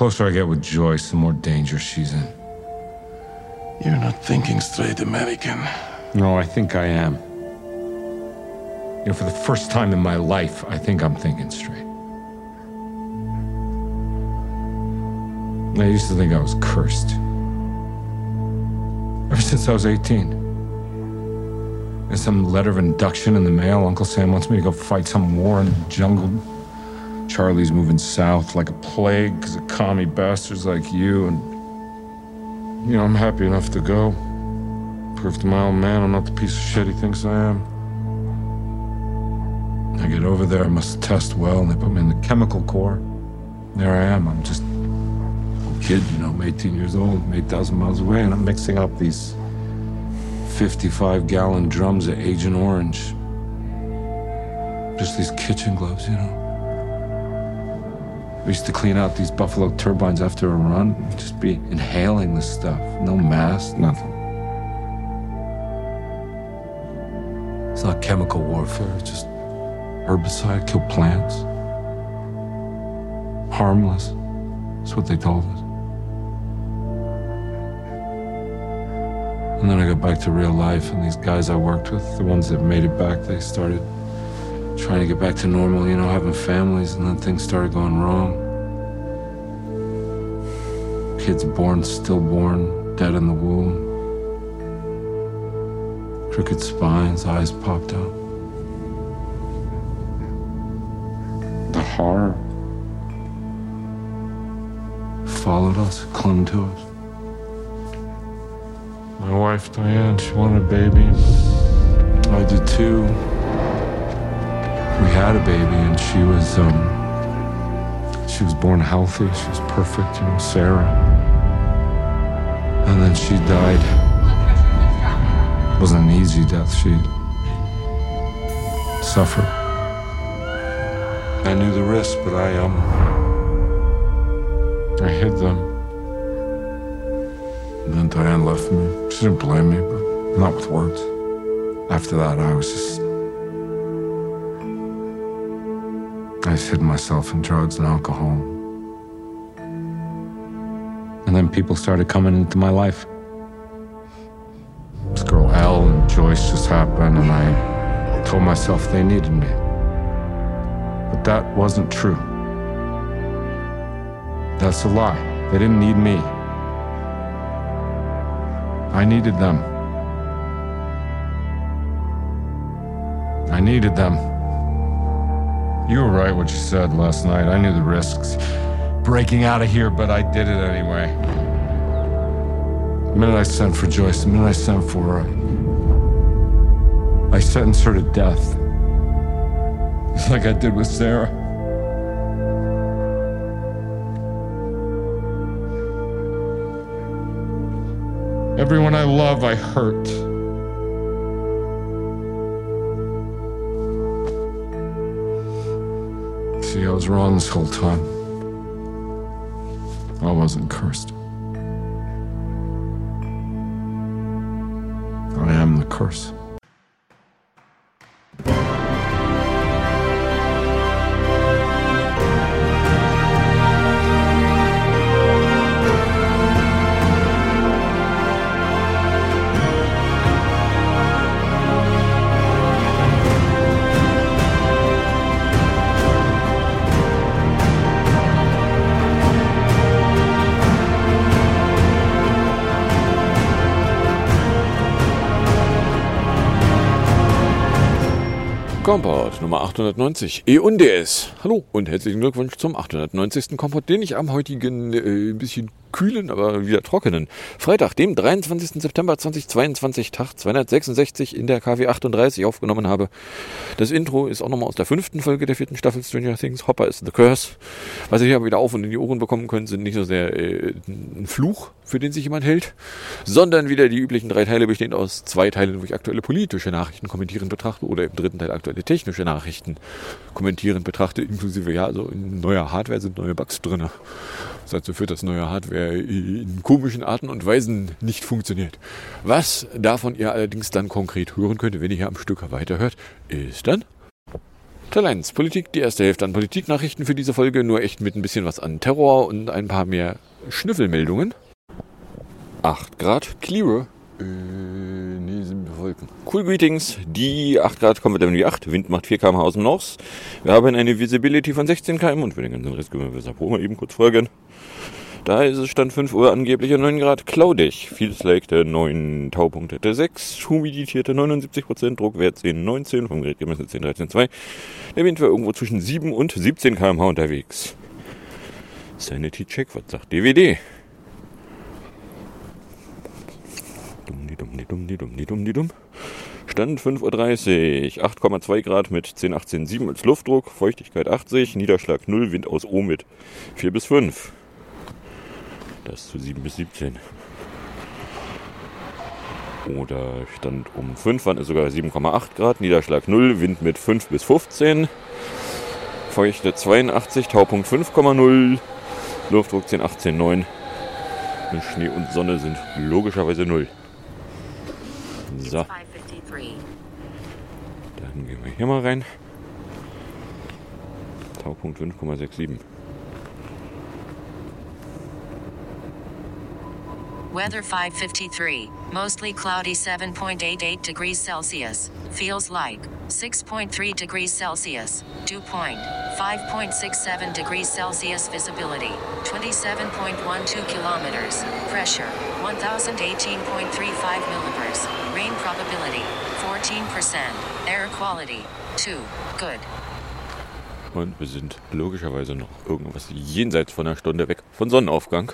closer I get with Joyce, the more danger she's in. You're not thinking straight, American. No, I think I am. You know, for the first time in my life, I think I'm thinking straight. I used to think I was cursed. Ever since I was 18. There's some letter of induction in the mail. Uncle Sam wants me to go fight some war in the jungle. Charlie's moving south like a plague because of commie bastards like you. And, you know, I'm happy enough to go. Prove to my old man I'm not the piece of shit he thinks I am. I get over there, I must test well, and they put me in the chemical corps. There I am. I'm just a kid, you know, I'm 18 years old, I'm 8,000 miles away, and I'm mixing up these 55 gallon drums of Agent Orange. Just these kitchen gloves, you know. We used to clean out these Buffalo turbines after a run, just be inhaling this stuff. No mask, nothing. It's not chemical warfare, it's just herbicide, kill plants. Harmless. That's what they told us. And then I got back to real life, and these guys I worked with, the ones that made it back, they started trying to get back to normal, you know, having families, and then things started going wrong. Kids born, stillborn, dead in the womb. Crooked spines, eyes popped out. The horror followed us, clung to us. My wife Diane, she wanted a baby. I did too. We had a baby, and she was um, she was born healthy. She was perfect, you know, Sarah. And then she died. It wasn't an easy death. She suffered. I knew the risk, but I um, I hid them. And then Diane left me. She didn't blame me, but not with words. After that, I was just. I just hid myself in drugs and alcohol. And then people started coming into my life. This girl Elle and Joyce just happened, and I told myself they needed me. But that wasn't true. That's a lie. They didn't need me. I needed them. I needed them. You were right what you said last night. I knew the risks. Breaking out of here, but I did it anyway. The minute I sent for Joyce, the minute I sent for her, I sentenced her to death. Like I did with Sarah. Everyone I love, I hurt. See, I was wrong this whole time. I wasn't cursed. I am the curse. Kompott Nummer 890 E und DS. Hallo und herzlichen Glückwunsch zum 890. Kompott, den ich am heutigen äh, bisschen kühlen, aber wieder trockenen Freitag, dem 23. September 2022, Tag 266 in der KW 38 aufgenommen habe. Das Intro ist auch nochmal aus der fünften Folge der vierten Staffel Stranger Things. Hopper is the Curse. Was ihr hier wieder auf und in die Ohren bekommen könnt, sind nicht so sehr äh, ein Fluch, für den sich jemand hält, sondern wieder die üblichen drei Teile bestehend aus zwei Teilen, wo ich aktuelle politische Nachrichten kommentieren betrachte oder im dritten Teil aktuelle technische Nachrichten kommentieren betrachte, inklusive ja, also in neuer Hardware sind neue Bugs drin. Was dazu führt, dass neue Hardware in komischen Arten und Weisen nicht funktioniert. Was davon ihr allerdings dann konkret hören könnt, wenn ihr hier am Stück weiterhört, ist dann Teil 1, Politik, die erste Hälfte an Politiknachrichten für diese Folge, nur echt mit ein bisschen was an Terror und ein paar mehr Schnüffelmeldungen. 8 Grad, clear. Äh, nee, sind Wolken. Cool Greetings. Die 8 Grad kommen wir dann wie 8. Wind macht 4 km aus dem North. Wir haben eine Visibility von 16 km und für den ganzen Rest können wir mal eben kurz folgen. Da ist es Stand 5 Uhr angeblich 9 Grad cloudig. Feels like der 9 Taupunkt hätte 6. Humiditäte 79%, Druckwert 10, 19, vom Gerät gemessen 10, 13, 2. Der Wind war irgendwo zwischen 7 und 17 km/h unterwegs. Sanity Check, was sagt DVD? Dumm, dumm, dumm. Stand 5.30 Uhr, 8,2 Grad mit 10, 18, 7 als Luftdruck, Feuchtigkeit 80, Niederschlag 0, Wind aus O mit 4 bis 5. Das zu 7 bis 17. Oder Stand um 5 waren es sogar 7,8 Grad, Niederschlag 0, Wind mit 5 bis 15. Feuchte 82, Taupunkt 5,0, Luftdruck 10, 18, 9. Und Schnee und Sonne sind logischerweise 0. So. Dann gehen wir hier mal rein. Taupunkt 5,67. Weather 553. Mostly cloudy 7.88 degrees Celsius. Feels like 6.3 degrees Celsius. Dew point 5.67 degrees Celsius. Visibility 27.12 kilometers. Pressure 1018.35 millibars. Rain probability 14%. Air quality 2. Good. Und wir sind logischerweise noch irgendwas jenseits von einer Stunde weg von Sonnenaufgang.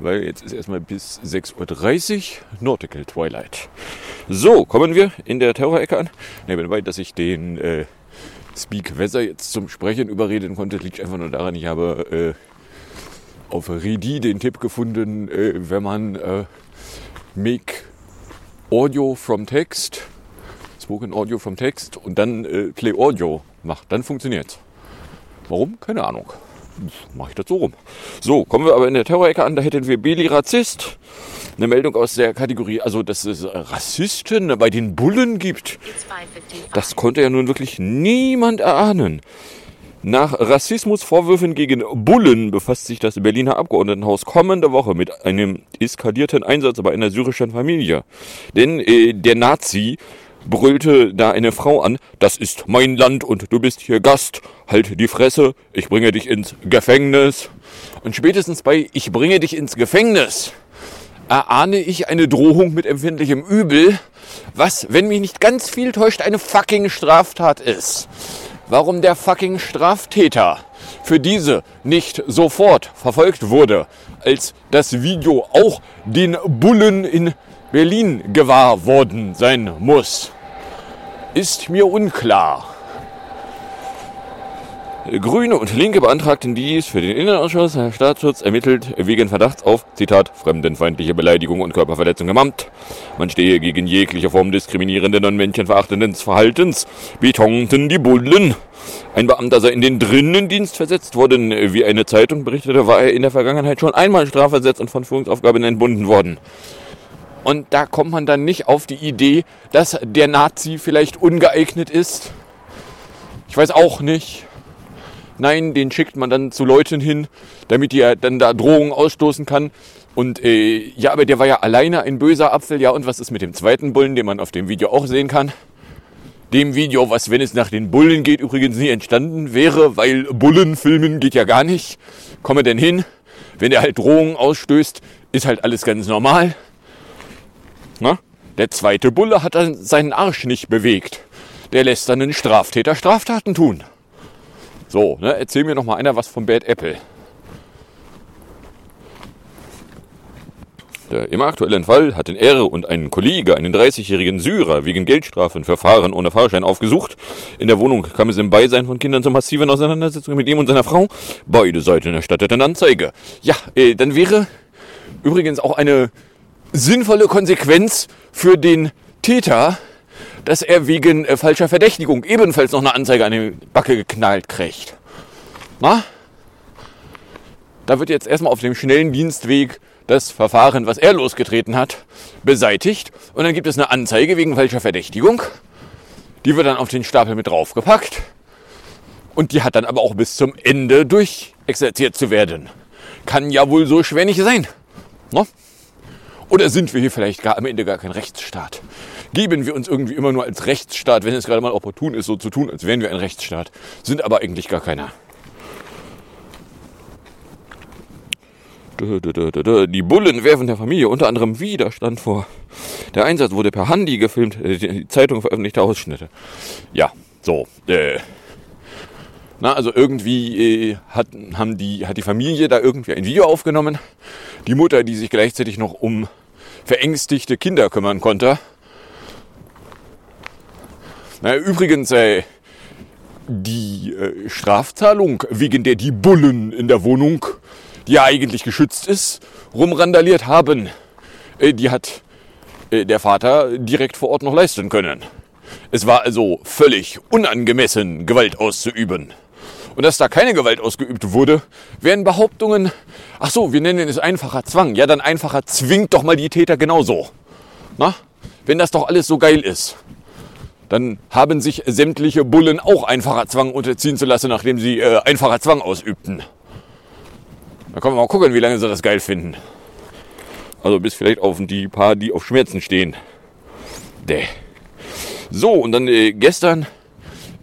weil jetzt ist erstmal bis 6.30 Uhr Nautical Twilight. So, kommen wir in der Terror-Ecke an. Nebenbei, dass ich den äh, Speak Weather jetzt zum Sprechen überreden konnte, liegt einfach nur daran, ich habe äh, auf Redi den Tipp gefunden, äh, wenn man äh, Make Audio from Text, Spoken Audio from Text und dann äh, Play Audio macht, dann funktioniert Warum? Keine Ahnung mache ich das so rum. So, kommen wir aber in der Terrorecke an, da hätten wir Beli Rassist. Eine Meldung aus der Kategorie, also dass es Rassisten bei den Bullen gibt. Das konnte ja nun wirklich niemand erahnen. Nach Rassismusvorwürfen gegen Bullen befasst sich das Berliner Abgeordnetenhaus kommende Woche mit einem eskalierten Einsatz bei einer syrischen Familie. Denn äh, der Nazi brüllte da eine Frau an, das ist mein Land und du bist hier Gast, halt die Fresse, ich bringe dich ins Gefängnis. Und spätestens bei Ich bringe dich ins Gefängnis erahne ich eine Drohung mit empfindlichem Übel, was, wenn mich nicht ganz viel täuscht, eine fucking Straftat ist. Warum der fucking Straftäter für diese nicht sofort verfolgt wurde, als das Video auch den Bullen in Berlin gewahr worden sein muss, ist mir unklar. Grüne und Linke beantragten dies für den Innenausschuss. Herr Staatsschutz ermittelt wegen Verdachts auf, Zitat, fremdenfeindliche Beleidigung und Körperverletzung im Amt. Man stehe gegen jegliche Form diskriminierenden und menschenverachtenden Verhaltens, betonten die Bullen. Ein Beamter sei in den Drinnendienst versetzt worden. Wie eine Zeitung berichtete, war er in der Vergangenheit schon einmal strafversetzt und von Führungsaufgaben entbunden worden. Und da kommt man dann nicht auf die Idee, dass der Nazi vielleicht ungeeignet ist. Ich weiß auch nicht. Nein, den schickt man dann zu Leuten hin, damit er dann da Drohungen ausstoßen kann. Und äh, ja, aber der war ja alleine ein böser Apfel. Ja, und was ist mit dem zweiten Bullen, den man auf dem Video auch sehen kann? Dem Video, was, wenn es nach den Bullen geht, übrigens nie entstanden wäre, weil Bullenfilmen geht ja gar nicht. Komme denn hin? Wenn er halt Drohungen ausstößt, ist halt alles ganz normal. Na? Der zweite Bulle hat dann seinen Arsch nicht bewegt. Der lässt dann einen Straftäter Straftaten tun. So, ne, erzähl mir noch mal einer was vom Bad Apple. Der Im aktuellen Fall hatten er und ein Kollege einen 30-jährigen Syrer wegen Geldstrafen für Fahren ohne Fahrschein aufgesucht. In der Wohnung kam es im Beisein von Kindern zu massiven Auseinandersetzungen mit ihm und seiner Frau. Beide Seiten erstatteten Anzeige. Ja, äh, dann wäre übrigens auch eine sinnvolle Konsequenz für den Täter, dass er wegen äh, falscher Verdächtigung ebenfalls noch eine Anzeige an die Backe geknallt kriegt. Na? Da wird jetzt erstmal auf dem schnellen Dienstweg das Verfahren, was er losgetreten hat, beseitigt. Und dann gibt es eine Anzeige wegen falscher Verdächtigung. Die wird dann auf den Stapel mit draufgepackt. Und die hat dann aber auch bis zum Ende durchexerziert zu werden. Kann ja wohl so schwer nicht sein. No? Oder sind wir hier vielleicht gar am Ende gar kein Rechtsstaat? Geben wir uns irgendwie immer nur als Rechtsstaat, wenn es gerade mal opportun ist, so zu tun, als wären wir ein Rechtsstaat, sind aber eigentlich gar keiner. Die Bullen werfen der Familie unter anderem Widerstand vor. Der Einsatz wurde per Handy gefilmt, äh, die Zeitung veröffentlichte Ausschnitte. Ja, so. Äh, na, also irgendwie äh, hat, haben die, hat die Familie da irgendwie ein Video aufgenommen. Die Mutter, die sich gleichzeitig noch um verängstigte Kinder kümmern konnte. Na, übrigens, äh, die äh, Strafzahlung, wegen der die Bullen in der Wohnung die ja eigentlich geschützt ist, rumrandaliert haben. Äh, die hat äh, der Vater direkt vor Ort noch leisten können. Es war also völlig unangemessen, Gewalt auszuüben. Und dass da keine Gewalt ausgeübt wurde, wären Behauptungen, ach so, wir nennen es einfacher Zwang. Ja, dann einfacher zwingt doch mal die Täter genauso. Na? Wenn das doch alles so geil ist, dann haben sich sämtliche Bullen auch einfacher Zwang unterziehen zu lassen, nachdem sie äh, einfacher Zwang ausübten. Da können wir mal gucken, wie lange sie das geil finden. Also bis vielleicht auf die paar, die auf Schmerzen stehen. Däh. So, und dann äh, gestern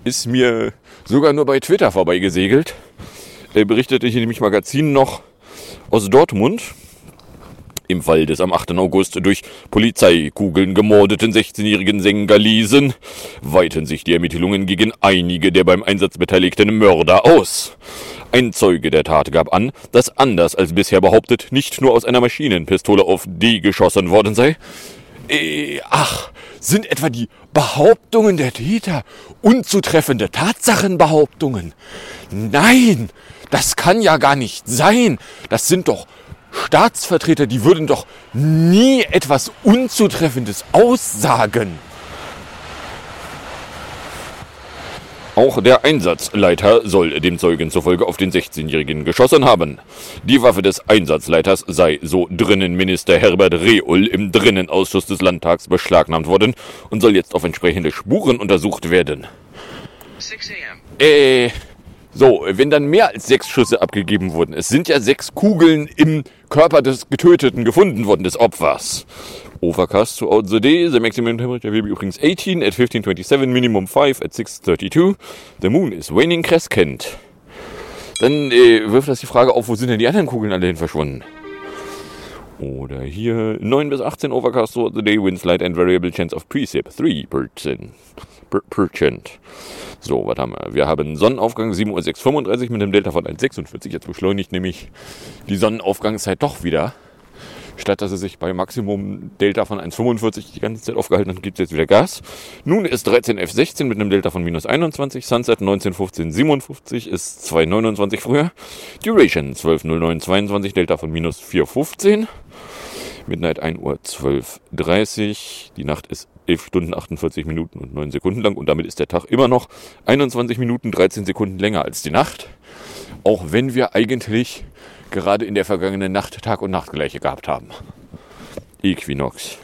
ist mir sogar nur bei Twitter vorbeigesegelt. Äh, berichtete hier nämlich Magazin noch aus Dortmund. Im Fall des am 8. August durch Polizeikugeln gemordeten 16-jährigen Sengalisen weiten sich die Ermittlungen gegen einige der beim Einsatz beteiligten Mörder aus. Ein Zeuge der Tat gab an, dass anders als bisher behauptet nicht nur aus einer Maschinenpistole auf D geschossen worden sei. Äh, ach, sind etwa die Behauptungen der Täter unzutreffende Tatsachenbehauptungen? Nein, das kann ja gar nicht sein. Das sind doch Staatsvertreter, die würden doch nie etwas Unzutreffendes aussagen. Auch der Einsatzleiter soll dem Zeugen zufolge auf den 16-Jährigen geschossen haben. Die Waffe des Einsatzleiters sei, so Drinnenminister Herbert Reul im Drinnenausschuss des Landtags beschlagnahmt worden und soll jetzt auf entsprechende Spuren untersucht werden. Äh, so, wenn dann mehr als sechs Schüsse abgegeben wurden, es sind ja sechs Kugeln im Körper des Getöteten gefunden worden, des Opfers. Overcast throughout the day. The maximum temperature will be übrigens 18 at 1527, minimum 5 at 632. The moon is waning crescent. Dann äh, wirft das die Frage auf, wo sind denn die anderen Kugeln alle hin verschwunden? Oder hier 9 bis 18 Overcast throughout the day, winds light and variable chance of precip 3%. So, was haben wir? Wir haben Sonnenaufgang 7.635 Uhr mit einem Delta von 1,46. Jetzt beschleunigt nämlich die Sonnenaufgangszeit doch wieder. Statt dass er sich bei Maximum Delta von 1,45 die ganze Zeit aufgehalten hat, gibt es jetzt wieder Gas. Nun ist 13F16 mit einem Delta von minus 21. Sunset 191557 ist 2,29 früher. Duration 12.09.22 Delta von minus 4,15. Midnight 1 Uhr 12.30 Die Nacht ist 11 Stunden 48 Minuten und 9 Sekunden lang und damit ist der Tag immer noch 21 Minuten 13 Sekunden länger als die Nacht. Auch wenn wir eigentlich gerade in der vergangenen Nacht Tag und Nacht gleiche gehabt haben. Equinox.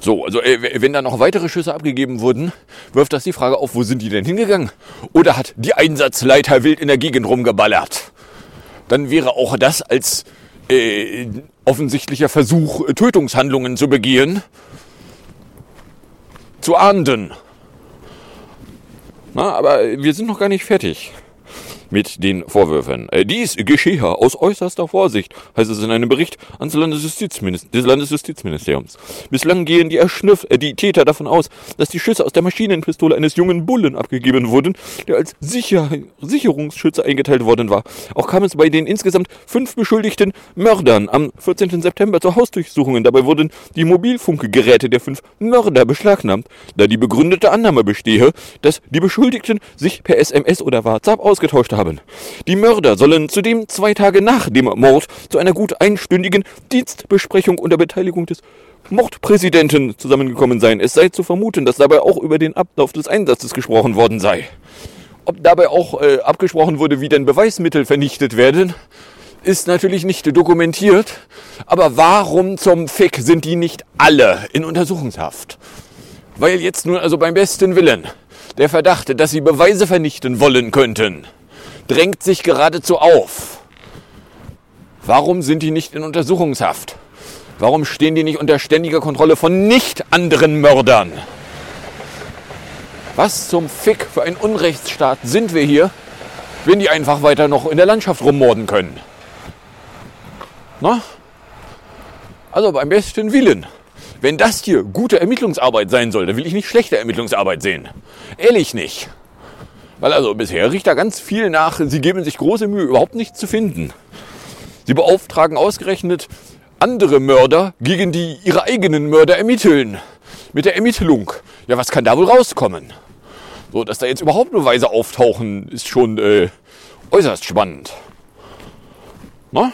So, also äh, wenn da noch weitere Schüsse abgegeben wurden, wirft das die Frage auf, wo sind die denn hingegangen? Oder hat die Einsatzleiter wild in der Gegend rumgeballert? Dann wäre auch das als äh, offensichtlicher Versuch, Tötungshandlungen zu begehen, zu ahnden. Na, aber wir sind noch gar nicht fertig mit den Vorwürfen. Äh, dies geschehe aus äußerster Vorsicht, heißt es in einem Bericht ans des Landesjustizministeriums. Bislang gehen die, Erschnüff äh, die Täter davon aus, dass die Schüsse aus der Maschinenpistole eines jungen Bullen abgegeben wurden, der als Sicher Sicherungsschütze eingeteilt worden war. Auch kam es bei den insgesamt fünf beschuldigten Mördern am 14. September zu Hausdurchsuchungen. Dabei wurden die Mobilfunkgeräte der fünf Mörder beschlagnahmt, da die begründete Annahme bestehe, dass die Beschuldigten sich per SMS oder WhatsApp ausgetauscht haben haben. Die Mörder sollen zudem zwei Tage nach dem Mord zu einer gut einstündigen Dienstbesprechung unter Beteiligung des Mordpräsidenten zusammengekommen sein. Es sei zu vermuten, dass dabei auch über den Ablauf des Einsatzes gesprochen worden sei. Ob dabei auch äh, abgesprochen wurde, wie denn Beweismittel vernichtet werden, ist natürlich nicht dokumentiert. Aber warum zum Fick sind die nicht alle in Untersuchungshaft? Weil jetzt nun also beim besten Willen Der Verdacht, dass sie Beweise vernichten wollen könnten, drängt sich geradezu auf. Warum sind die nicht in Untersuchungshaft? Warum stehen die nicht unter ständiger Kontrolle von nicht anderen Mördern? Was zum Fick für ein Unrechtsstaat sind wir hier, wenn die einfach weiter noch in der Landschaft rummorden können? Na? Also beim besten Willen. Wenn das hier gute Ermittlungsarbeit sein soll, dann will ich nicht schlechte Ermittlungsarbeit sehen. Ehrlich nicht. Weil also bisher riecht da ganz viel nach, sie geben sich große Mühe, überhaupt nichts zu finden. Sie beauftragen ausgerechnet andere Mörder, gegen die ihre eigenen Mörder ermitteln. Mit der Ermittlung. Ja, was kann da wohl rauskommen? So, dass da jetzt überhaupt Beweise auftauchen, ist schon äh, äußerst spannend. Na?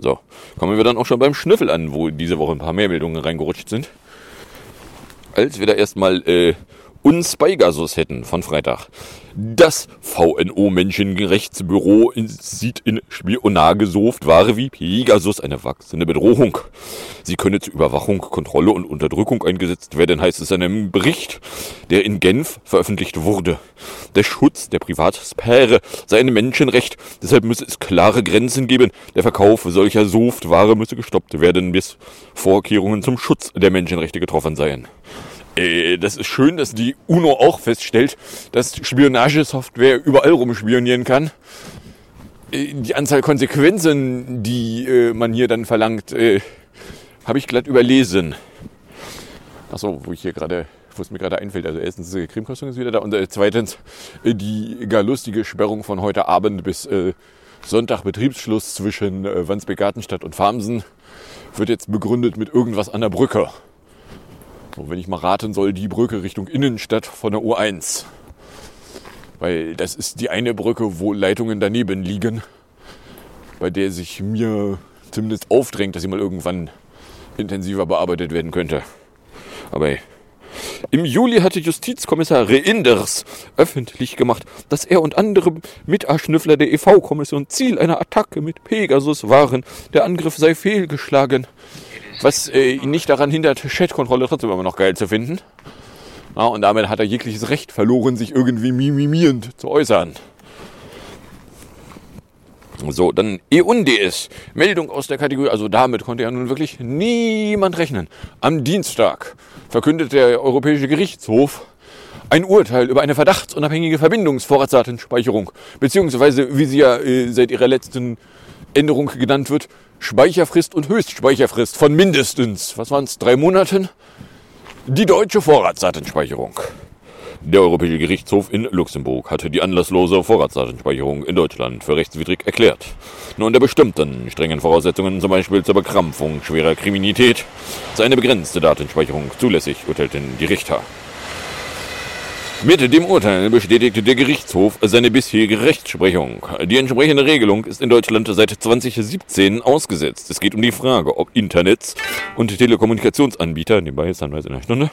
So, kommen wir dann auch schon beim Schnüffel an, wo diese Woche ein paar mehr Meldungen reingerutscht sind. Als wir da erstmal äh, uns Pegasus hätten von Freitag. Das VNO-Menschenrechtsbüro sieht in Spionage Software wie Pegasus eine wachsende Bedrohung. Sie könne zur Überwachung, Kontrolle und Unterdrückung eingesetzt werden, heißt es in einem Bericht, der in Genf veröffentlicht wurde. Der Schutz der Privatsphäre sei ein Menschenrecht, deshalb müsse es klare Grenzen geben. Der Verkauf solcher Software müsse gestoppt werden, bis Vorkehrungen zum Schutz der Menschenrechte getroffen seien. Äh, das ist schön, dass die UNO auch feststellt, dass Spionagesoftware überall rumspionieren kann. Äh, die Anzahl Konsequenzen, die äh, man hier dann verlangt, habe ich glatt überlesen. Achso, wo ich hier gerade, wo es mir gerade einfällt. Also erstens, die Krimkostung ist wieder da und zweitens die gar lustige Sperrung von heute Abend bis Sonntag Betriebsschluss zwischen Wandsbek-Gartenstadt und Farmsen wird jetzt begründet mit irgendwas an der Brücke. So, wenn ich mal raten soll, die Brücke Richtung Innenstadt von der U1. Weil das ist die eine Brücke, wo Leitungen daneben liegen, bei der sich mir zumindest aufdrängt, dass sie mal irgendwann intensiver bearbeitet werden könnte. Aber im Juli hatte Justizkommissar Reinders öffentlich gemacht, dass er und andere Miterschnüffler der EV-Kommission Ziel einer Attacke mit Pegasus waren. Der Angriff sei fehlgeschlagen was äh, ihn nicht daran hindert, Chatkontrolle trotzdem immer noch geil zu finden. Ja, und damit hat er jegliches Recht verloren, sich irgendwie mimimierend zu äußern. So, dann EUNDS. Meldung aus der Kategorie, also damit konnte ja nun wirklich niemand rechnen. Am Dienstag verkündet der Europäische Gerichtshof ein Urteil über eine verdachtsunabhängige Verbindungsvorratsdatenspeicherung, beziehungsweise, wie sie ja äh, seit ihrer letzten Änderung genannt wird, Speicherfrist und Höchstspeicherfrist von mindestens, was waren es, drei Monaten? Die deutsche Vorratsdatenspeicherung. Der Europäische Gerichtshof in Luxemburg hatte die anlasslose Vorratsdatenspeicherung in Deutschland für rechtswidrig erklärt. Nur unter bestimmten strengen Voraussetzungen, zum Beispiel zur Bekrampfung schwerer Kriminalität, sei eine begrenzte Datenspeicherung zulässig, urteilten die Richter. Mit dem Urteil bestätigte der Gerichtshof seine bisherige Rechtsprechung. Die entsprechende Regelung ist in Deutschland seit 2017 ausgesetzt. Es geht um die Frage, ob Internets und Telekommunikationsanbieter, nebenbei ist Anweis in einer Stunde,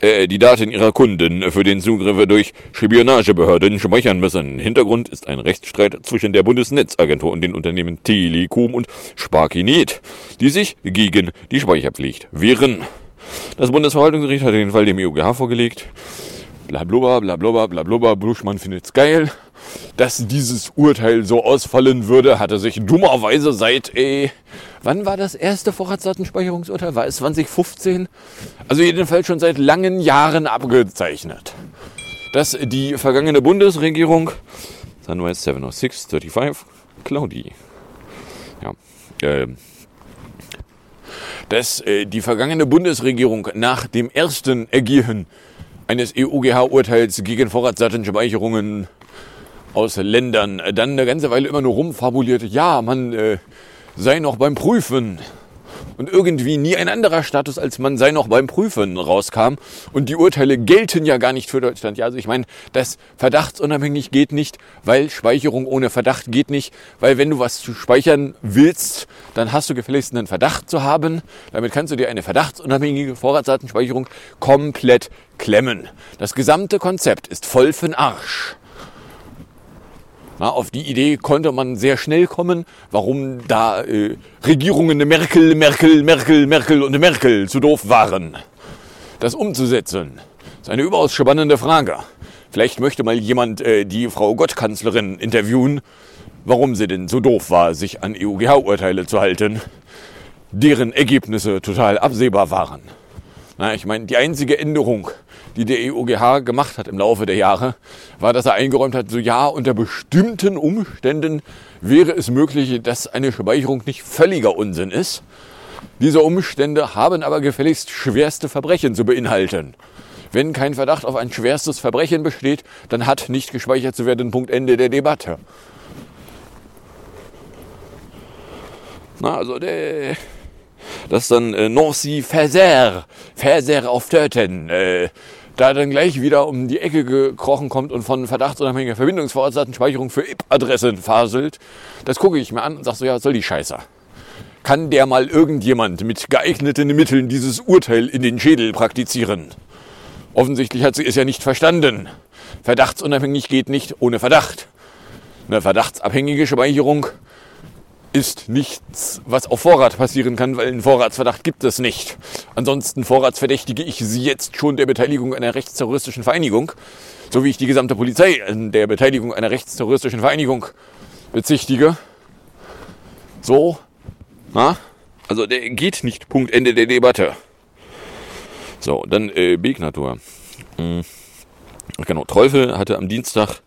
äh, die Daten ihrer Kunden für den Zugriff durch Spionagebehörden speichern müssen. Hintergrund ist ein Rechtsstreit zwischen der Bundesnetzagentur und den Unternehmen Telekom und Sparkinet, die sich gegen die Speicherpflicht wehren. Das Bundesverwaltungsgericht hat den Fall dem EuGH vorgelegt blablubber, blablubber, blablubber, Bruschmann findet's geil. Dass dieses Urteil so ausfallen würde, hatte sich dummerweise seit, ey, wann war das erste Vorratsdatenspeicherungsurteil? War es 2015? Also jedenfalls schon seit langen Jahren abgezeichnet. Dass die vergangene Bundesregierung, Sunrise 706 35, Claudi, ja, äh, dass äh, die vergangene Bundesregierung nach dem ersten Ergehen eines EUGH-Urteils gegen Vorratsdatenspeicherungen aus Ländern dann eine ganze Weile immer nur rumfabuliert, ja, man äh, sei noch beim Prüfen. Und irgendwie nie ein anderer Status als man sei noch beim Prüfen rauskam. Und die Urteile gelten ja gar nicht für Deutschland. Ja, also ich meine, das verdachtsunabhängig geht nicht, weil Speicherung ohne Verdacht geht nicht. Weil wenn du was zu speichern willst, dann hast du gefälligst einen Verdacht zu haben. Damit kannst du dir eine verdachtsunabhängige Vorratsdatenspeicherung komplett klemmen. Das gesamte Konzept ist voll für'n Arsch. Na, auf die Idee konnte man sehr schnell kommen, warum da äh, Regierungen Merkel, Merkel, Merkel, Merkel und Merkel zu doof waren. das umzusetzen? Ist eine überaus spannende Frage. Vielleicht möchte mal jemand äh, die Frau Gottkanzlerin interviewen, warum sie denn so doof war, sich an EUGH-Urteile zu halten, deren Ergebnisse total absehbar waren. Na, ich meine, die einzige Änderung, die der EUGH gemacht hat im Laufe der Jahre, war, dass er eingeräumt hat, so ja, unter bestimmten Umständen wäre es möglich, dass eine Speicherung nicht völliger Unsinn ist. Diese Umstände haben aber gefälligst schwerste Verbrechen zu beinhalten. Wenn kein Verdacht auf ein schwerstes Verbrechen besteht, dann hat nicht gespeichert zu werden. Punkt Ende der Debatte. Also der, das dann äh, Nancy Verser, Verser auf Töten, äh, da dann gleich wieder um die Ecke gekrochen kommt und von verdachtsunabhängiger Verbindungsvorratsdatenspeicherung für IP-Adressen faselt, das gucke ich mir an und sage so, ja, was soll die Scheiße? Kann der mal irgendjemand mit geeigneten Mitteln dieses Urteil in den Schädel praktizieren? Offensichtlich hat sie es ja nicht verstanden. Verdachtsunabhängig geht nicht ohne Verdacht. Eine verdachtsabhängige Speicherung ist nichts, was auf Vorrat passieren kann, weil einen Vorratsverdacht gibt es nicht. Ansonsten vorratsverdächtige ich Sie jetzt schon der Beteiligung einer rechtsterroristischen Vereinigung, so wie ich die gesamte Polizei an der Beteiligung einer rechtsterroristischen Vereinigung bezichtige. So, na? Also der geht nicht. Punkt Ende der Debatte. So, dann äh, Begnatur. Hm. Genau, Teufel hatte am Dienstag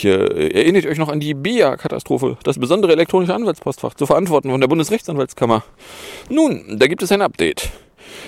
hier, äh, erinnert euch noch an die BIA-Katastrophe, das besondere elektronische Anwaltspostfach zu verantworten von der Bundesrechtsanwaltskammer. Nun, da gibt es ein Update.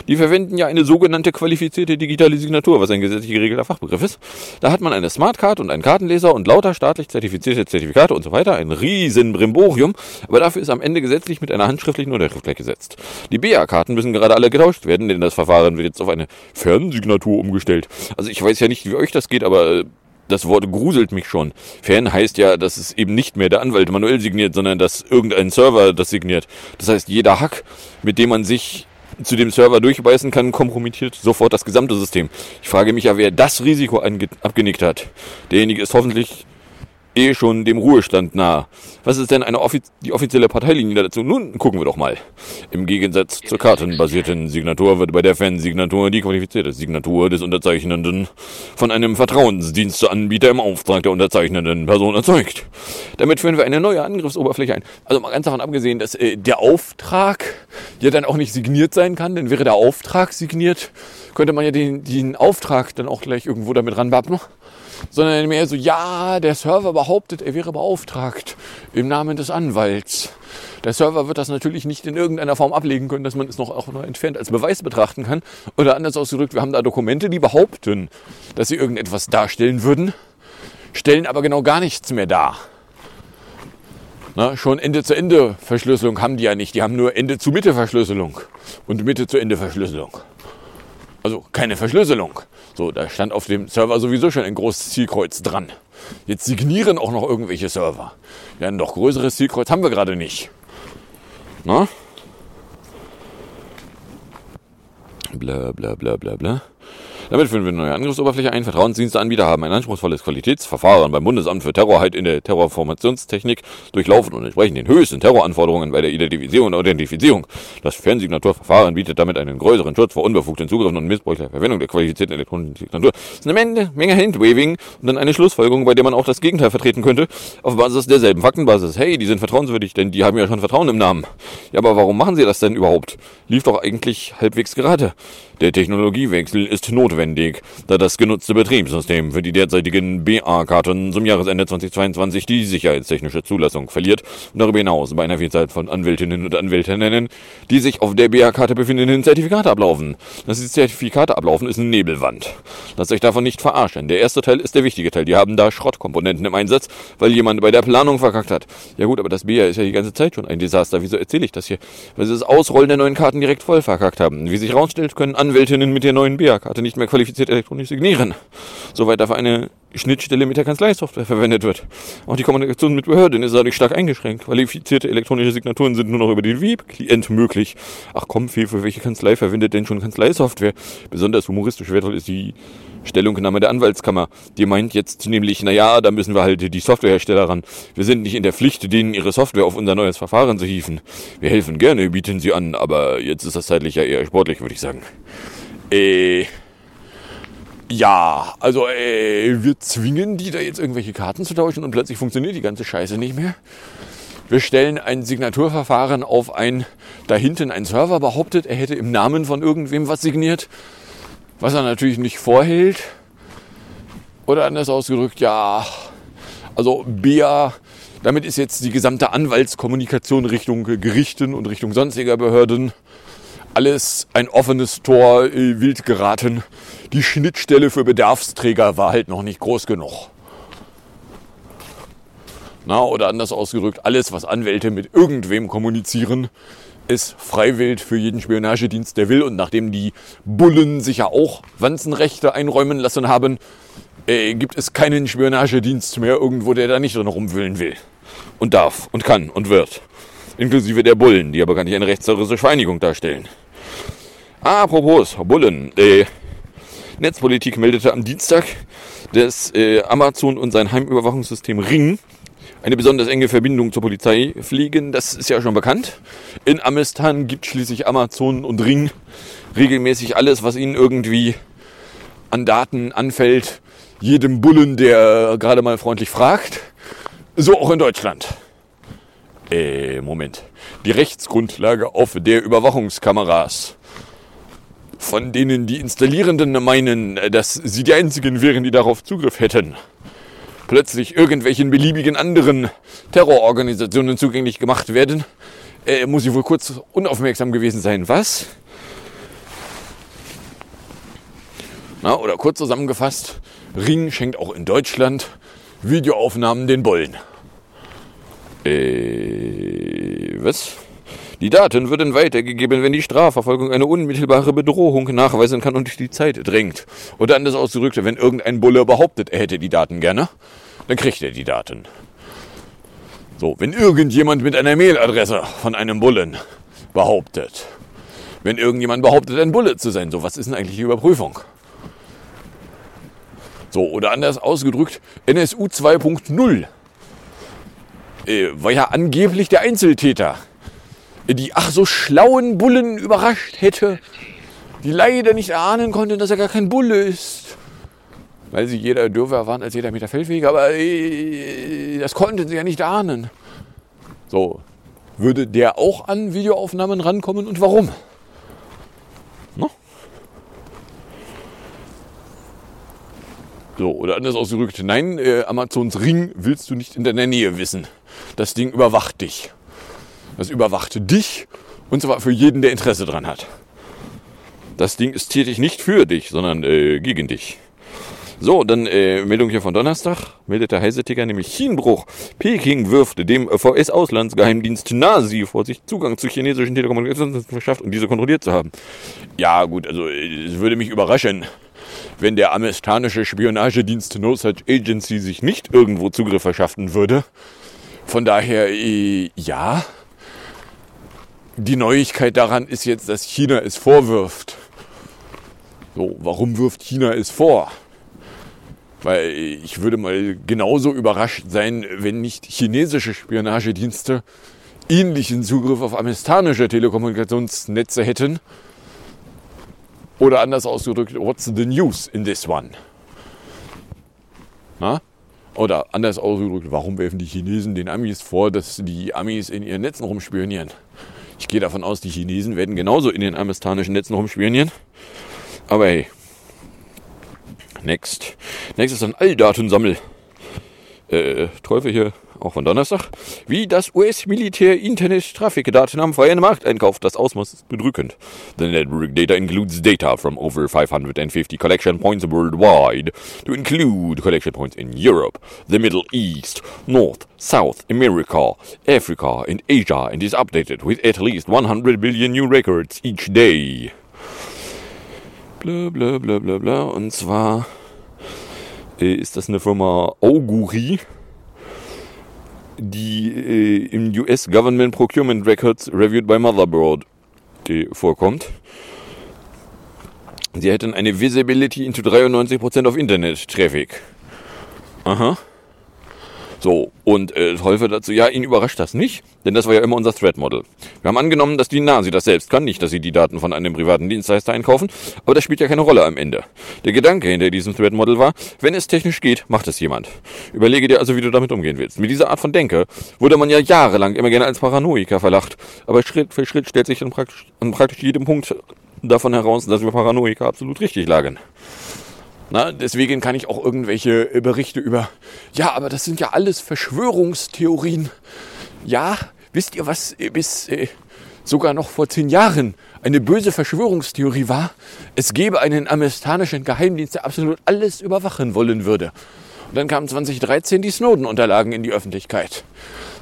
Die verwenden ja eine sogenannte qualifizierte digitale Signatur, was ein gesetzlich geregelter Fachbegriff ist. Da hat man eine Smartcard und einen Kartenleser und lauter staatlich zertifizierte Zertifikate und so weiter. Ein riesen Brimborium. Aber dafür ist am Ende gesetzlich mit einer handschriftlichen Unterschrift gleichgesetzt. Die BA-Karten müssen gerade alle getauscht werden, denn das Verfahren wird jetzt auf eine Fernsignatur umgestellt. Also ich weiß ja nicht, wie euch das geht, aber äh, das Wort gruselt mich schon. Fern heißt ja, dass es eben nicht mehr der Anwalt manuell signiert, sondern dass irgendein Server das signiert. Das heißt, jeder Hack, mit dem man sich zu dem Server durchbeißen kann, kompromittiert sofort das gesamte System. Ich frage mich ja, wer das Risiko abgenickt hat. Derjenige ist hoffentlich eh schon dem Ruhestand nah. Was ist denn eine offiz die offizielle Parteilinie dazu? Nun, gucken wir doch mal. Im Gegensatz zur kartenbasierten Signatur wird bei der Fansignatur die qualifizierte Signatur des Unterzeichnenden von einem Vertrauensdiensteanbieter im Auftrag der unterzeichnenden Person erzeugt. Damit führen wir eine neue Angriffsoberfläche ein. Also mal ganz davon abgesehen, dass äh, der Auftrag ja dann auch nicht signiert sein kann, denn wäre der Auftrag signiert, könnte man ja den, den Auftrag dann auch gleich irgendwo damit ranbappen sondern mehr so, ja, der Server behauptet, er wäre beauftragt im Namen des Anwalts. Der Server wird das natürlich nicht in irgendeiner Form ablegen können, dass man es noch auch noch entfernt als Beweis betrachten kann. Oder anders ausgedrückt, wir haben da Dokumente, die behaupten, dass sie irgendetwas darstellen würden, stellen aber genau gar nichts mehr dar. Na, schon Ende-zu-Ende-Verschlüsselung haben die ja nicht. Die haben nur Ende-zu-Mitte-Verschlüsselung und Mitte-zu-Ende-Verschlüsselung. Also keine Verschlüsselung. So, da stand auf dem Server sowieso schon ein großes Zielkreuz dran. Jetzt signieren auch noch irgendwelche Server. Ja, ein noch größeres Zielkreuz haben wir gerade nicht. Na? Bla bla bla bla bla. Damit führen wir eine neue Angriffsoberfläche ein. Vertrauensdiensteanbieter haben ein anspruchsvolles Qualitätsverfahren beim Bundesamt für Terrorheit in der Terrorformationstechnik durchlaufen und entsprechen den höchsten Terroranforderungen bei der Identifizierung und Authentifizierung. Das Fernsignaturverfahren bietet damit einen größeren Schutz vor unbefugten Zugriffen und missbräuchlicher Verwendung der qualifizierten elektronischen Signatur. Das ist eine Menge, Menge Handwaving und dann eine Schlussfolgerung, bei der man auch das Gegenteil vertreten könnte, auf Basis derselben Faktenbasis. Hey, die sind vertrauenswürdig, denn die haben ja schon Vertrauen im Namen. Ja, aber warum machen sie das denn überhaupt? Lief doch eigentlich halbwegs gerade. Der Technologiewechsel ist notwendig, da das genutzte Betriebssystem für die derzeitigen BA-Karten zum Jahresende 2022 die sicherheitstechnische Zulassung verliert und darüber hinaus bei einer Vielzahl von Anwältinnen und Anwältinnen, die sich auf der BA-Karte befindenden Zertifikate ablaufen. Dass die Zertifikate ablaufen, ist eine Nebelwand. Lasst euch davon nicht verarschen. Der erste Teil ist der wichtige Teil. Die haben da Schrottkomponenten im Einsatz, weil jemand bei der Planung verkackt hat. Ja gut, aber das BA ist ja die ganze Zeit schon ein Desaster. Wieso erzähle ich das hier? Weil sie das Ausrollen der neuen Karten direkt voll verkackt haben. Wie sich herausstellt, können Anwältinnen mit der neuen BA-Karte nicht mehr qualifiziert elektronisch signieren. Soweit dafür eine Schnittstelle mit der Kanzleisoftware verwendet wird. Auch die Kommunikation mit Behörden ist dadurch stark eingeschränkt. Qualifizierte elektronische Signaturen sind nur noch über den Web-Client möglich. Ach komm, Fee, für welche Kanzlei verwendet denn schon Kanzleisoftware? Besonders humoristisch wertvoll ist die Stellungnahme der Anwaltskammer. Die meint jetzt nämlich, naja, da müssen wir halt die Softwarehersteller ran. Wir sind nicht in der Pflicht, denen ihre Software auf unser neues Verfahren zu hieven. Wir helfen gerne, bieten sie an, aber jetzt ist das zeitlich ja eher sportlich, würde ich sagen. Äh, ja, also äh, wir zwingen die da jetzt irgendwelche Karten zu tauschen und plötzlich funktioniert die ganze Scheiße nicht mehr. Wir stellen ein Signaturverfahren auf ein, da hinten ein Server behauptet, er hätte im Namen von irgendwem was signiert, was er natürlich nicht vorhält. Oder anders ausgedrückt, ja, also BIA, damit ist jetzt die gesamte Anwaltskommunikation Richtung Gerichten und Richtung sonstiger Behörden alles ein offenes Tor, äh, wild geraten. Die Schnittstelle für Bedarfsträger war halt noch nicht groß genug. Na, oder anders ausgedrückt, alles, was Anwälte mit irgendwem kommunizieren, ist freiwillig für jeden Spionagedienst, der will. Und nachdem die Bullen sich ja auch Wanzenrechte einräumen lassen haben, äh, gibt es keinen Spionagedienst mehr irgendwo, der da nicht drin rumwühlen will. Und darf und kann und wird. Inklusive der Bullen, die aber gar nicht eine rechtsterroristische Vereinigung darstellen. Apropos Bullen. Äh, Netzpolitik meldete am Dienstag, dass äh, Amazon und sein Heimüberwachungssystem Ring eine besonders enge Verbindung zur Polizei pflegen. Das ist ja schon bekannt. In Amistan gibt schließlich Amazon und Ring regelmäßig alles, was ihnen irgendwie an Daten anfällt, jedem Bullen, der gerade mal freundlich fragt. So auch in Deutschland. Äh, Moment. Die Rechtsgrundlage auf der Überwachungskameras von denen die Installierenden meinen, dass sie die einzigen wären, die darauf Zugriff hätten, plötzlich irgendwelchen beliebigen anderen Terrororganisationen zugänglich gemacht werden, äh, muss ich wohl kurz unaufmerksam gewesen sein. Was? Na, oder kurz zusammengefasst, Ring schenkt auch in Deutschland Videoaufnahmen den Bullen. Äh, was? Die Daten würden weitergegeben, wenn die Strafverfolgung eine unmittelbare Bedrohung nachweisen kann und die Zeit drängt. Oder anders ausgedrückt, wenn irgendein Bulle behauptet, er hätte die Daten gerne, dann kriegt er die Daten. So, wenn irgendjemand mit einer Mailadresse von einem Bullen behauptet, wenn irgendjemand behauptet, ein Bulle zu sein, so was ist denn eigentlich die Überprüfung? So, oder anders ausgedrückt, NSU 2.0 äh, war ja angeblich der Einzeltäter die ach so schlauen Bullen überrascht hätte, die leider nicht erahnen konnten, dass er gar kein Bulle ist. Weil sie jeder dürfer waren als jeder Meter Feldweg, aber äh, das konnten sie ja nicht ahnen. So, würde der auch an Videoaufnahmen rankommen und warum? No? So, oder anders ausgedrückt, nein, äh, Amazons Ring willst du nicht in deiner Nähe wissen. Das Ding überwacht dich. Das überwacht dich und zwar für jeden, der Interesse dran hat. Das Ding ist tätig nicht für dich, sondern äh, gegen dich. So, dann äh, Meldung hier von Donnerstag. Meldet der Heise-Ticker nämlich Chienbruch. Peking wirft dem VS-Auslandsgeheimdienst Nasi vor, sich Zugang zu chinesischen Telekommunikationen verschafft und diese kontrolliert zu haben. Ja, gut, also es würde mich überraschen, wenn der amerikanische Spionagedienst No Such Agency sich nicht irgendwo Zugriff verschaffen würde. Von daher, äh, ja, die Neuigkeit daran ist jetzt, dass China es vorwirft. So, warum wirft China es vor? Weil ich würde mal genauso überrascht sein, wenn nicht chinesische Spionagedienste ähnlichen Zugriff auf amerikanische Telekommunikationsnetze hätten. Oder anders ausgedrückt, what's the news in this one? Na? Oder anders ausgedrückt, warum werfen die Chinesen den Amis vor, dass die Amis in ihren Netzen rumspionieren? Ich gehe davon aus, die Chinesen werden genauso in den amerikanischen Netzen rumspionieren. Aber hey. Next. Next ist ein Alldatensammel. Äh, Teufel hier auch von Donnerstag. Wie das US-Militär Internet-Traffic-Daten am freien Markt einkauft. Das Ausmaß ist bedrückend. The network data includes data from over 550 collection points worldwide, to include collection points in Europe, the Middle East, North, South America, Africa and Asia and is updated with at least 100 billion new records each day. Bla bla bla bla bla. Und zwar ist das eine Firma Augury die äh, im US Government Procurement Records Reviewed by Motherboard vorkommt. Sie hätten eine Visibility into 93% auf Internet-Traffic. Aha. So, und äh, Teufel dazu, ja, ihn überrascht das nicht, denn das war ja immer unser Threat-Model. Wir haben angenommen, dass die Nasi das selbst kann, nicht, dass sie die Daten von einem privaten Dienstleister einkaufen, aber das spielt ja keine Rolle am Ende. Der Gedanke hinter diesem Threat-Model war, wenn es technisch geht, macht es jemand. Überlege dir also, wie du damit umgehen willst. Mit dieser Art von Denke wurde man ja jahrelang immer gerne als Paranoiker verlacht, aber Schritt für Schritt stellt sich dann praktisch, an praktisch jedem Punkt davon heraus, dass wir Paranoiker absolut richtig lagen. Na, deswegen kann ich auch irgendwelche äh, Berichte über, ja, aber das sind ja alles Verschwörungstheorien. Ja, wisst ihr, was äh, bis äh, sogar noch vor zehn Jahren eine böse Verschwörungstheorie war? Es gäbe einen amerikanischen Geheimdienst, der absolut alles überwachen wollen würde. Und dann kamen 2013 die Snowden-Unterlagen in die Öffentlichkeit.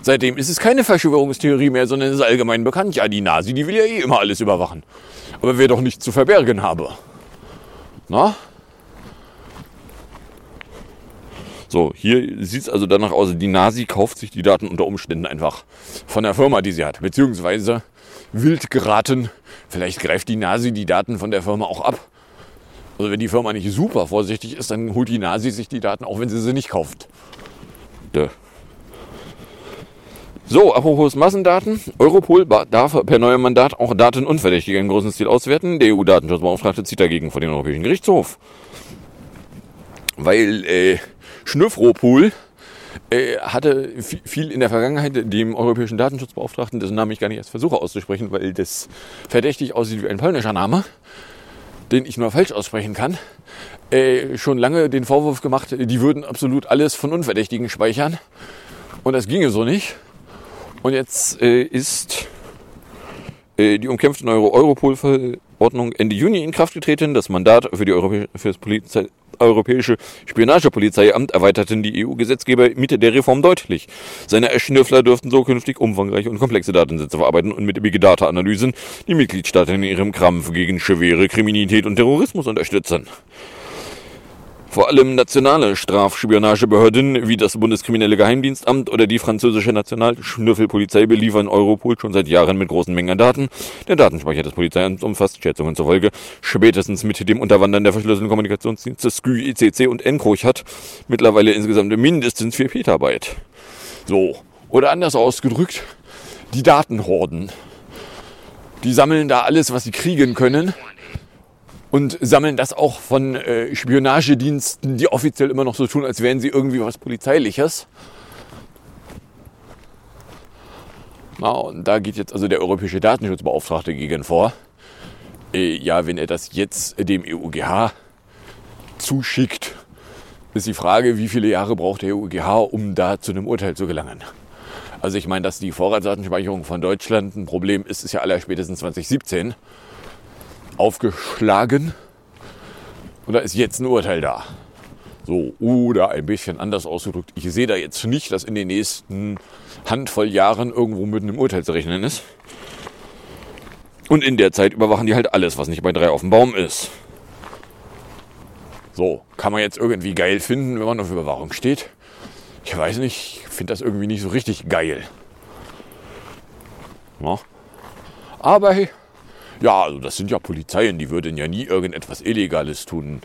Seitdem ist es keine Verschwörungstheorie mehr, sondern es ist allgemein bekannt. Ja, die Nasi, die will ja eh immer alles überwachen. Aber wer doch nichts zu verbergen habe. Na? So, hier sieht es also danach aus, die Nasi kauft sich die Daten unter Umständen einfach von der Firma, die sie hat. Beziehungsweise wild geraten, vielleicht greift die Nasi die Daten von der Firma auch ab. Also wenn die Firma nicht super vorsichtig ist, dann holt die Nasi sich die Daten, auch wenn sie sie nicht kauft. Dö. So, apropos Massendaten. Europol darf per neuem Mandat auch Daten Unverdächtiger im großen Stil auswerten. Der EU-Datenschutzbeauftragte zieht dagegen vor den Europäischen Gerichtshof. Weil äh, Schnüffropol äh, hatte viel in der Vergangenheit dem europäischen Datenschutzbeauftragten, dessen Namen ich gar nicht erst versuche auszusprechen, weil das verdächtig aussieht wie ein polnischer Name, den ich nur falsch aussprechen kann, äh, schon lange den Vorwurf gemacht, die würden absolut alles von Unverdächtigen speichern. Und das ginge so nicht. Und jetzt äh, ist die umkämpfte neue Europol-Verordnung Ende Juni in Kraft getreten. Das Mandat für, die Europä für das Polizei Europäische Spionagepolizeiamt erweiterten die EU-Gesetzgeber Mitte der Reform deutlich. Seine Schnüffler dürften so künftig umfangreiche und komplexe Datensätze verarbeiten und mit Big Data-Analysen die Mitgliedstaaten in ihrem Kampf gegen schwere Kriminalität und Terrorismus unterstützen. Vor allem nationale Strafspionagebehörden wie das Bundeskriminelle Geheimdienstamt oder die französische Nationalschnüffelpolizei beliefern Europol schon seit Jahren mit großen Mengen an Daten. Der Datenspeicher des Polizeiamts umfasst Schätzungen zufolge spätestens mit dem Unterwandern der verschlüsselten Kommunikationsdienste SKÜ, ICC und Encrochat mittlerweile insgesamt mindestens 4 Petabyte. So, oder anders ausgedrückt, die Datenhorden. Die sammeln da alles, was sie kriegen können und sammeln das auch von äh, Spionagediensten, die offiziell immer noch so tun, als wären sie irgendwie was Polizeiliches. Na, und da geht jetzt also der europäische Datenschutzbeauftragte gegen vor. Äh, ja, wenn er das jetzt dem EUGH zuschickt, ist die Frage, wie viele Jahre braucht der EUGH, um da zu einem Urteil zu gelangen. Also ich meine, dass die Vorratsdatenspeicherung von Deutschland ein Problem ist, ist ja aller spätestens 2017 aufgeschlagen und da ist jetzt ein Urteil da. So, oder ein bisschen anders ausgedrückt, ich sehe da jetzt nicht, dass in den nächsten Handvoll Jahren irgendwo mit einem Urteil zu rechnen ist. Und in der Zeit überwachen die halt alles, was nicht bei drei auf dem Baum ist. So, kann man jetzt irgendwie geil finden, wenn man auf Überwachung steht? Ich weiß nicht, ich finde das irgendwie nicht so richtig geil. Ja. Aber hey, ja, also das sind ja Polizeien, die würden ja nie irgendetwas Illegales tun.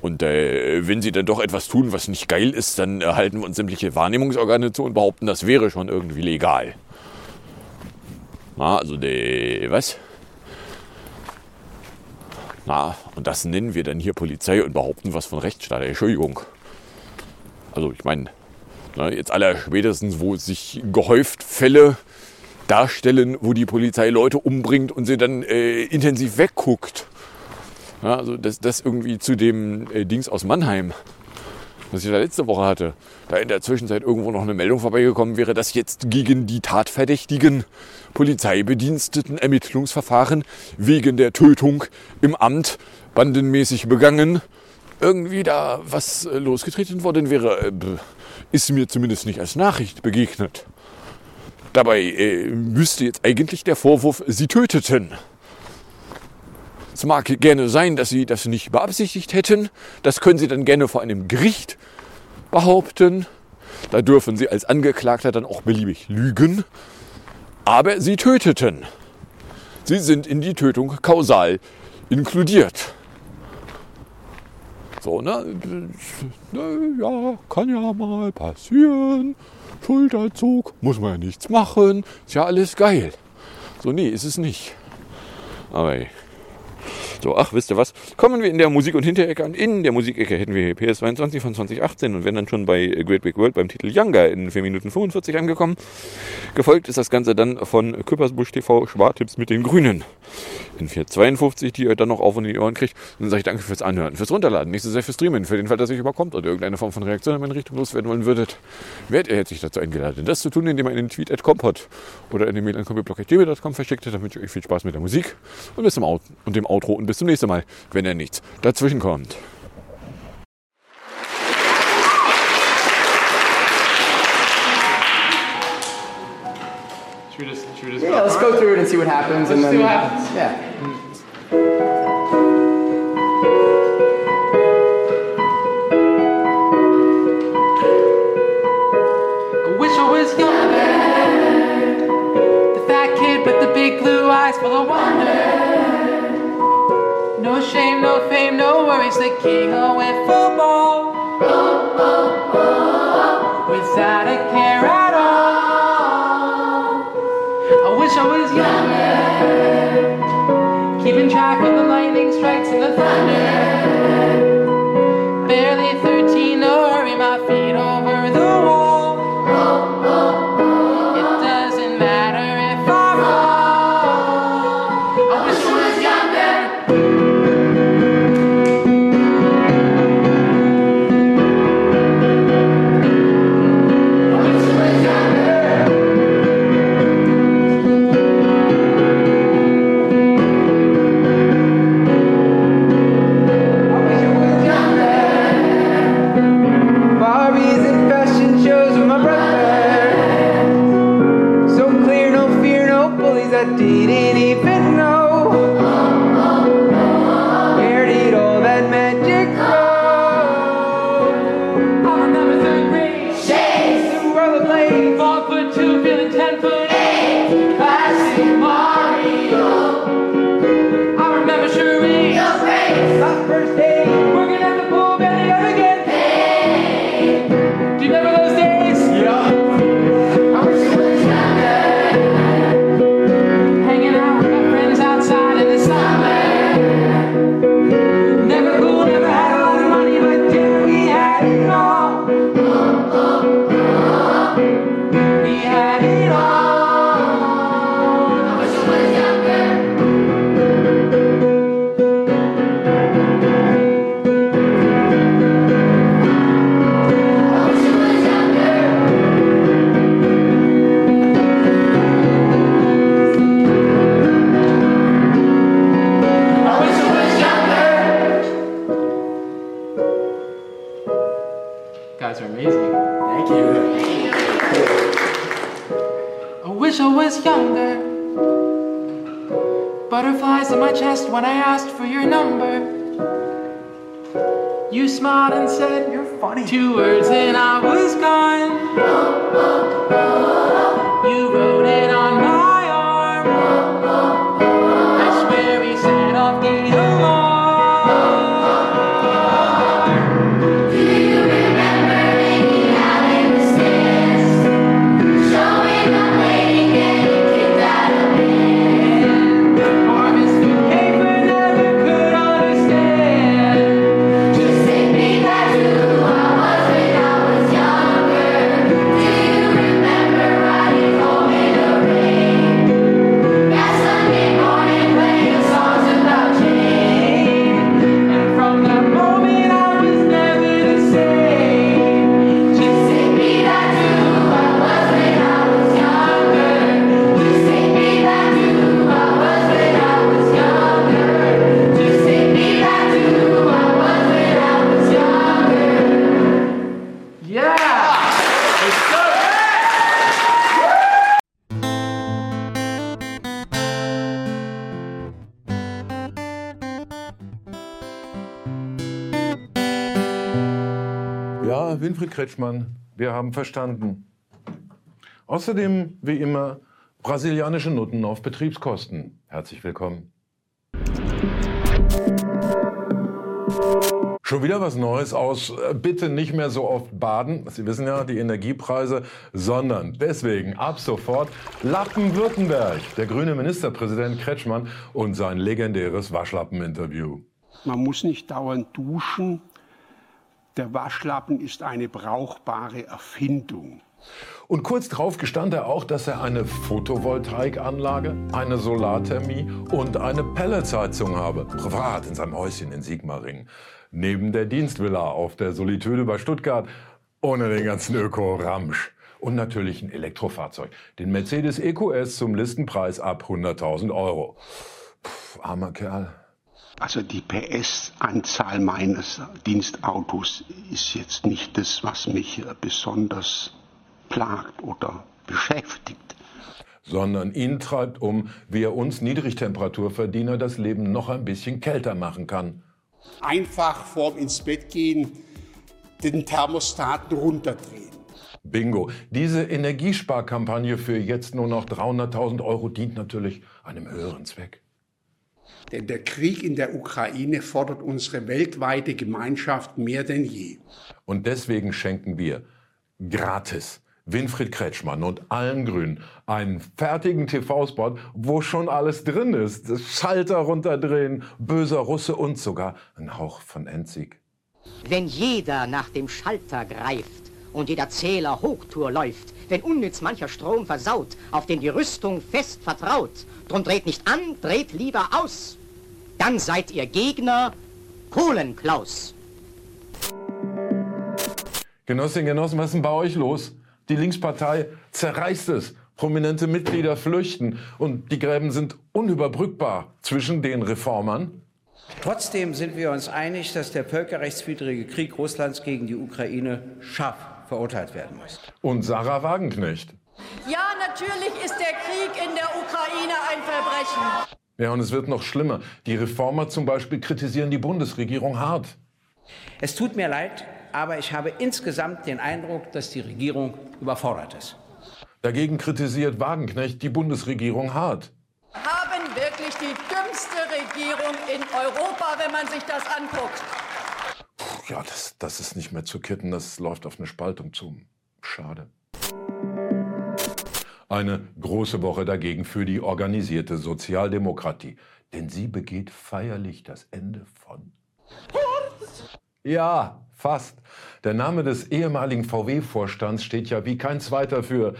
Und äh, wenn sie dann doch etwas tun, was nicht geil ist, dann erhalten wir uns sämtliche Wahrnehmungsorgane zu und behaupten, das wäre schon irgendwie legal. Na, also der, was? Na, und das nennen wir dann hier Polizei und behaupten was von Rechtsstaat. Entschuldigung. Also ich meine, jetzt aller spätestens, wo sich gehäuft Fälle darstellen, wo die Polizei Leute umbringt und sie dann äh, intensiv wegguckt. Ja, also das, das irgendwie zu dem äh, Dings aus Mannheim, was ich da letzte Woche hatte, da in der Zwischenzeit irgendwo noch eine Meldung vorbeigekommen wäre, dass jetzt gegen die Tatverdächtigen Polizeibediensteten Ermittlungsverfahren wegen der Tötung im Amt bandenmäßig begangen irgendwie da was äh, losgetreten worden wäre, äh, ist mir zumindest nicht als Nachricht begegnet. Dabei äh, müsste jetzt eigentlich der Vorwurf, sie töteten. Es mag gerne sein, dass sie das nicht beabsichtigt hätten. Das können sie dann gerne vor einem Gericht behaupten. Da dürfen sie als Angeklagter dann auch beliebig lügen. Aber sie töteten. Sie sind in die Tötung kausal inkludiert. So, ne? ne? Ja, kann ja mal passieren. Schulterzug, muss man ja nichts machen. Ist ja alles geil. So, nee, ist es nicht. Aber ey. So, ach, wisst ihr was? Kommen wir in der Musik- und Hinterecke an. In der Musikecke hätten wir PS22 von 2018 und wenn dann schon bei Great Big World beim Titel Younger in 4 Minuten 45 angekommen. Gefolgt ist das Ganze dann von Küppersbusch TV Spartipps mit den Grünen. In 452, die ihr dann noch auf und in die Ohren kriegt. Und dann sage ich danke fürs Anhören, fürs Runterladen, nicht so sehr fürs Streamen, für den Fall, dass ihr überkommt oder irgendeine Form von Reaktion in meine Richtung loswerden wollen würdet. Werdet ihr herzlich dazu eingeladen, das zu tun, indem ihr einen Tweet at Kompot oder eine Mail an kompotblog.gmail.com verschickt. Dann wünsche ich euch viel Spaß mit der Musik und bis zum und dem Outro und bis zum nächsten Mal, wenn er nichts dazwischen kommt. Just, Should we just yeah, go let's go through it and see what happens. Let's and then, see what happens. Yeah. full of wonder. No shame, no fame, no worries, the king of football. Without a care. I was younger. Keeping track of the lightning strikes and the thunder. Kretschmann, wir haben verstanden. Außerdem, wie immer, brasilianische Nutten auf Betriebskosten. Herzlich willkommen. Schon wieder was Neues aus. Äh, Bitte nicht mehr so oft baden. Sie wissen ja, die Energiepreise, sondern deswegen ab sofort Lappen-Württemberg. Der grüne Ministerpräsident Kretschmann und sein legendäres Waschlappen-Interview. Man muss nicht dauernd duschen. Der Waschlappen ist eine brauchbare Erfindung. Und kurz drauf gestand er auch, dass er eine Photovoltaikanlage, eine Solarthermie und eine Pelletsheizung habe. Privat in seinem Häuschen in Sigmaringen. Neben der Dienstvilla auf der Solitude bei Stuttgart. Ohne den ganzen Öko-Ramsch. Und natürlich ein Elektrofahrzeug. Den Mercedes EQS zum Listenpreis ab 100.000 Euro. Puh, armer Kerl. Also die PS-Anzahl meines Dienstautos ist jetzt nicht das, was mich besonders plagt oder beschäftigt. sondern ihn treibt um, wie er uns Niedrigtemperaturverdiener das Leben noch ein bisschen kälter machen kann. Einfach vorm ins Bett gehen, den Thermostaten runterdrehen. Bingo. Diese Energiesparkampagne für jetzt nur noch 300.000 Euro dient natürlich einem höheren Zweck. Denn der Krieg in der Ukraine fordert unsere weltweite Gemeinschaft mehr denn je. Und deswegen schenken wir gratis Winfried Kretschmann und allen Grünen einen fertigen TV-Spot, wo schon alles drin ist. Das Schalter runterdrehen, böser Russe und sogar ein Hauch von Endsieg. Wenn jeder nach dem Schalter greift und jeder Zähler Hochtour läuft, wenn unnütz mancher Strom versaut, auf den die Rüstung fest vertraut, drum dreht nicht an, dreht lieber aus. Dann seid ihr Gegner Kohlenklaus. Genossinnen, Genossen, was ist denn bei euch los? Die Linkspartei zerreißt es. Prominente Mitglieder flüchten und die Gräben sind unüberbrückbar zwischen den Reformern Trotzdem sind wir uns einig, dass der völkerrechtswidrige Krieg Russlands gegen die Ukraine scharf verurteilt werden muss. und Sarah Wagenknecht. Ja, natürlich ist der Krieg in der Ukraine ein Verbrechen. Ja, und es wird noch schlimmer. Die Reformer zum Beispiel kritisieren die Bundesregierung hart. Es tut mir leid, aber ich habe insgesamt den Eindruck, dass die Regierung überfordert ist. Dagegen kritisiert Wagenknecht die Bundesregierung hart. Haben wirklich die dümmste Regierung in Europa, wenn man sich das anguckt. Puh, ja, das, das ist nicht mehr zu kitten, das läuft auf eine Spaltung zu. Schade. Eine große Woche dagegen für die organisierte Sozialdemokratie. Denn sie begeht feierlich das Ende von. Ja, fast. Der Name des ehemaligen VW-Vorstands steht ja wie kein zweiter für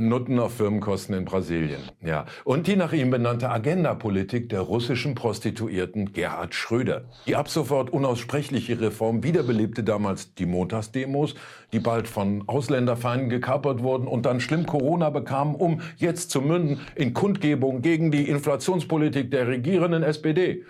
Nutten auf Firmenkosten in Brasilien. Ja. Und die nach ihm benannte Agenda-Politik der russischen Prostituierten Gerhard Schröder. Die ab sofort unaussprechliche Reform wiederbelebte damals die Montagsdemos, die bald von Ausländerfeinden gekapert wurden und dann schlimm Corona bekamen, um jetzt zu münden in Kundgebung gegen die Inflationspolitik der regierenden SPD.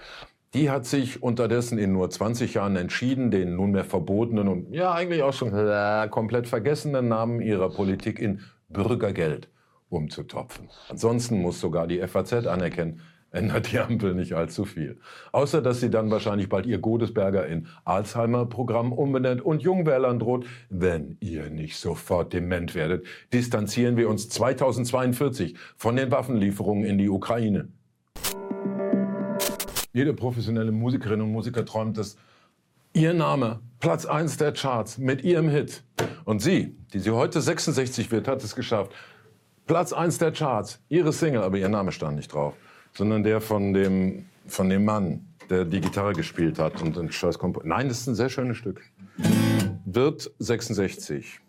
Die hat sich unterdessen in nur 20 Jahren entschieden, den nunmehr verbotenen und ja eigentlich auch schon äh, komplett vergessenen Namen ihrer Politik in Bürgergeld umzutopfen. Ansonsten muss sogar die FAZ anerkennen, ändert die Ampel nicht allzu viel. Außer, dass sie dann wahrscheinlich bald ihr Godesberger in Alzheimer-Programm umbenennt und Jungwählern droht, wenn ihr nicht sofort dement werdet, distanzieren wir uns 2042 von den Waffenlieferungen in die Ukraine. Jede professionelle Musikerin und Musiker träumt, dass ihr Name Platz 1 der Charts mit ihrem Hit. Und sie, die sie heute 66 wird, hat es geschafft. Platz 1 der Charts, ihre Single, aber ihr Name stand nicht drauf, sondern der von dem, von dem Mann, der die Gitarre gespielt hat und ein scheiß Kompo Nein, das ist ein sehr schönes Stück. Wird 66.